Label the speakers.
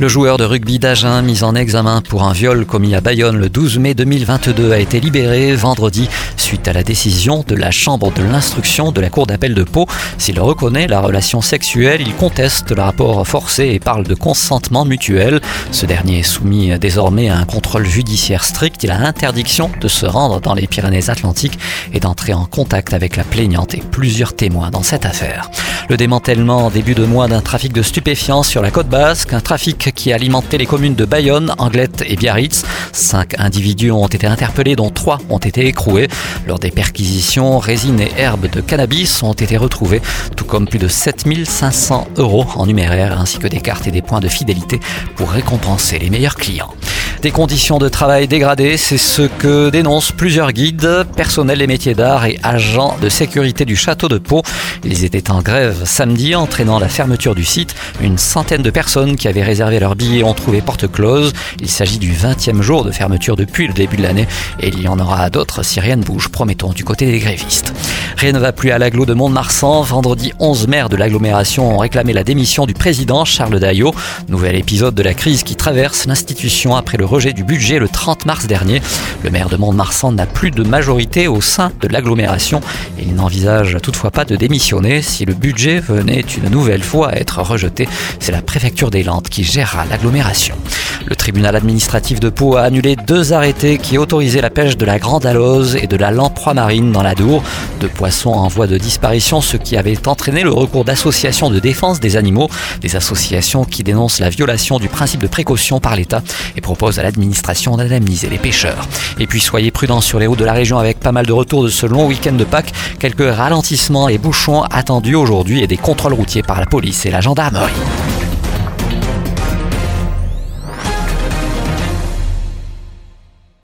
Speaker 1: Le joueur de rugby d'Agen, mis en examen pour un viol commis à Bayonne le 12 mai 2022, a été libéré vendredi suite à la décision de la Chambre de l'instruction de la Cour d'appel de Pau. S'il reconnaît la relation sexuelle, il conteste le rapport forcé et parle de consentement mutuel. Ce dernier est soumis désormais à un contrôle judiciaire strict. Il a interdiction de se rendre dans les Pyrénées-Atlantiques et d'entrer en contact avec la plaignante et plusieurs témoins dans cette affaire. Le démantèlement en début de mois d'un trafic de stupéfiants sur la côte basque, un trafic qui alimentait les communes de Bayonne, Anglette et Biarritz. Cinq individus ont été interpellés, dont trois ont été écroués. Lors des perquisitions, résine et herbes de cannabis ont été retrouvées, tout comme plus de 7500 euros en numéraire, ainsi que des cartes et des points de fidélité pour récompenser les meilleurs clients. Des conditions de travail dégradées, c'est ce que dénoncent plusieurs guides, personnels des métiers d'art et agents de sécurité du château de Pau. Ils étaient en grève samedi, entraînant la fermeture du site. Une centaine de personnes qui avaient réservé leurs billets ont trouvé porte close. Il s'agit du 20e jour de fermeture depuis le début de l'année et il y en aura d'autres si rien ne bouge, promettons, du côté des grévistes. Rien ne va plus à l'agglo de Mont-de-Marsan. Vendredi, 11 maires de l'agglomération ont réclamé la démission du président Charles Daillot. Nouvel épisode de la crise qui traverse l'institution après le rejet du budget le 30 mars dernier. Le maire de Mont-de-Marsan n'a plus de majorité au sein de l'agglomération et il n'envisage toutefois pas de démissionner si le budget venait une nouvelle fois à être rejeté. C'est la préfecture des Landes qui gérera l'agglomération. Le tribunal administratif de Pau a annulé deux arrêtés qui autorisaient la pêche de la grande alose et de la lamproie marine dans la Dour, deux poissons en voie de disparition, ce qui avait entraîné le recours d'associations de défense des animaux, des associations qui dénoncent la violation du principe de précaution par l'État et proposent à l'administration d'indemniser les pêcheurs. Et puis soyez prudents sur les routes de la région avec pas mal de retours de ce long week-end de Pâques, quelques ralentissements et bouchons attendus aujourd'hui et des contrôles routiers par la police et la gendarmerie.